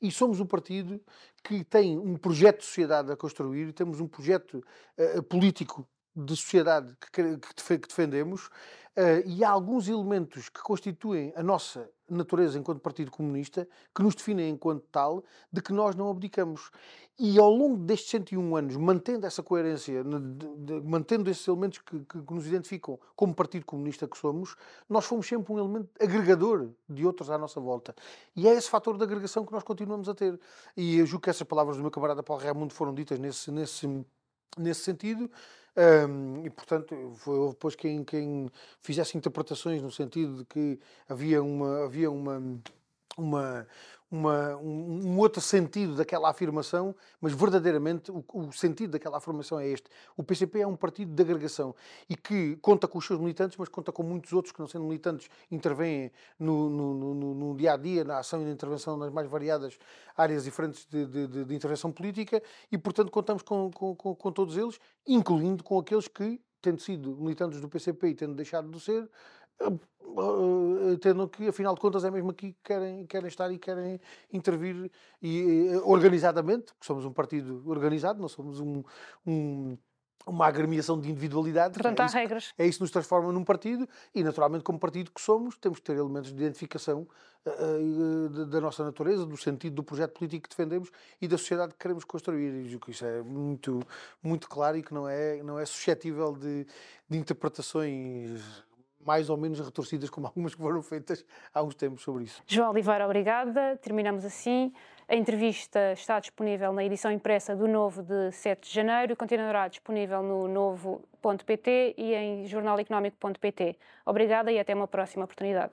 E somos o partido que tem um projeto de sociedade a construir, temos um projeto uh, político de sociedade que, que, que defendemos, uh, e há alguns elementos que constituem a nossa natureza enquanto Partido Comunista, que nos definem enquanto tal, de que nós não abdicamos. E ao longo destes 101 anos, mantendo essa coerência, de, de, mantendo esses elementos que, que, que, nos identificam como Partido Comunista que somos, nós fomos sempre um elemento agregador de outros à nossa volta. E é esse fator de agregação que nós continuamos a ter. E eu julgo que essas palavras do meu camarada Paulo Raimundo foram ditas nesse, nesse, nesse sentido. Um, e, portanto, foi depois quem, quem fizesse interpretações no sentido de que havia uma, havia uma, uma, uma, um, um, outro sentido daquela afirmação, mas verdadeiramente o, o, sentido daquela afirmação é este. O PCP é um partido de agregação e que conta com os seus militantes, mas conta com muitos outros que, não sendo militantes, intervêm no, no, no, no dia a dia, na ação e na intervenção nas mais variadas áreas diferentes de, de, de, de intervenção política e, portanto, contamos com, com, com, com todos eles, incluindo com aqueles que, tendo sido militantes do PCP e tendo deixado de ser, tendo que, afinal de contas, é mesmo aqui que querem, querem estar e querem intervir e, uh, organizadamente, porque somos um partido organizado, não somos um, um uma agremiação de individualidades. Portanto, é há isso, regras. É isso que nos transforma num partido e, naturalmente, como partido que somos, temos que ter elementos de identificação uh, uh, da nossa natureza, do sentido do projeto político que defendemos e da sociedade que queremos construir. E que isso é muito, muito claro e que não é, não é suscetível de, de interpretações mais ou menos retorcidas, como algumas que foram feitas há uns tempos sobre isso. João Oliveira, obrigada. Terminamos assim. A entrevista está disponível na edição impressa do Novo de 7 de janeiro e continuará disponível no novo.pt e em jornaleconómico.pt. Obrigada e até uma próxima oportunidade.